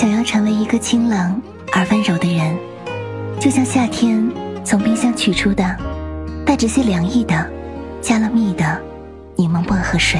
想要成为一个清冷而温柔的人。就像夏天从冰箱取出的带着些凉意的加了蜜的柠檬薄荷水。